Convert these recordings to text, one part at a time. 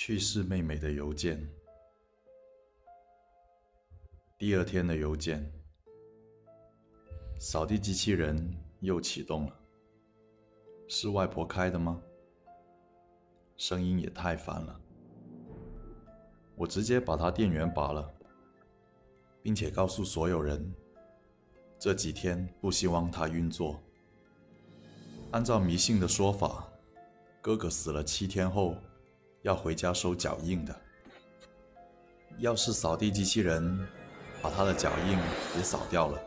去世妹妹的邮件。第二天的邮件，扫地机器人又启动了。是外婆开的吗？声音也太烦了。我直接把它电源拔了，并且告诉所有人，这几天不希望它运作。按照迷信的说法，哥哥死了七天后要回家收脚印的。要是扫地机器人把他的脚印也扫掉了，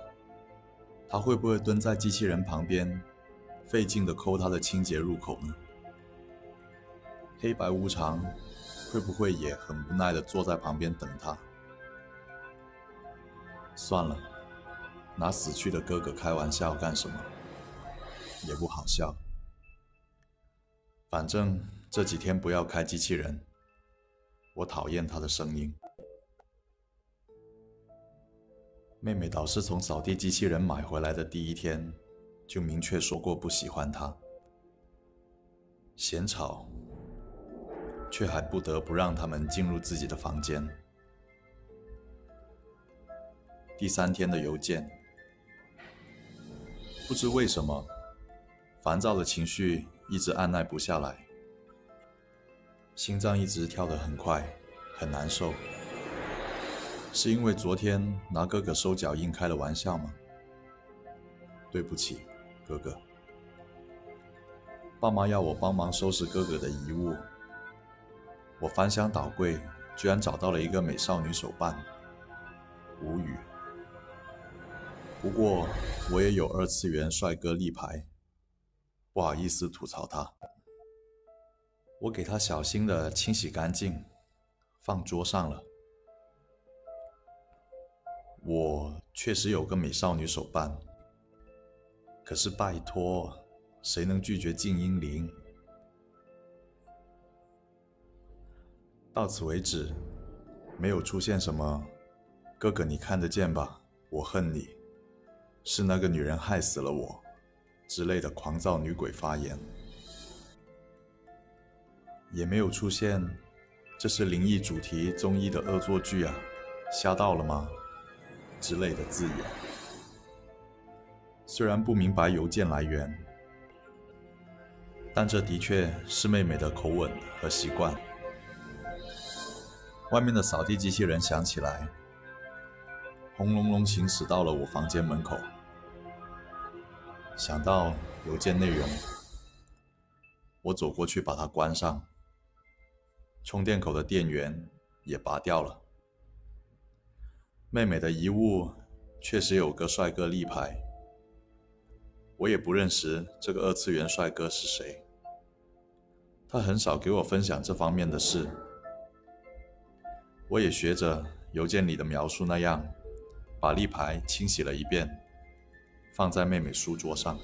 他会不会蹲在机器人旁边，费劲的抠他的清洁入口呢？黑白无常会不会也很无奈的坐在旁边等他？算了，拿死去的哥哥开玩笑干什么？也不好笑。反正这几天不要开机器人，我讨厌他的声音。妹妹导师从扫地机器人买回来的第一天，就明确说过不喜欢它，嫌吵，却还不得不让他们进入自己的房间。第三天的邮件，不知为什么。烦躁的情绪一直按耐不下来，心脏一直跳得很快，很难受。是因为昨天拿哥哥收脚印开了玩笑吗？对不起，哥哥。爸妈要我帮忙收拾哥哥的遗物，我翻箱倒柜，居然找到了一个美少女手办，无语。不过我也有二次元帅哥立牌。不好意思吐槽他，我给他小心的清洗干净，放桌上了。我确实有个美少女手办，可是拜托，谁能拒绝静音铃？到此为止，没有出现什么“哥哥你看得见吧？我恨你，是那个女人害死了我。”之类的狂躁女鬼发言，也没有出现“这是灵异主题综艺的恶作剧啊，吓到了吗？”之类的字眼。虽然不明白邮件来源，但这的确是妹妹的口吻和习惯。外面的扫地机器人响起来，轰隆隆行驶到了我房间门口。想到邮件内容，我走过去把它关上。充电口的电源也拔掉了。妹妹的遗物确实有个帅哥立牌，我也不认识这个二次元帅哥是谁。他很少给我分享这方面的事。我也学着邮件里的描述那样，把立牌清洗了一遍。放在妹妹书桌上。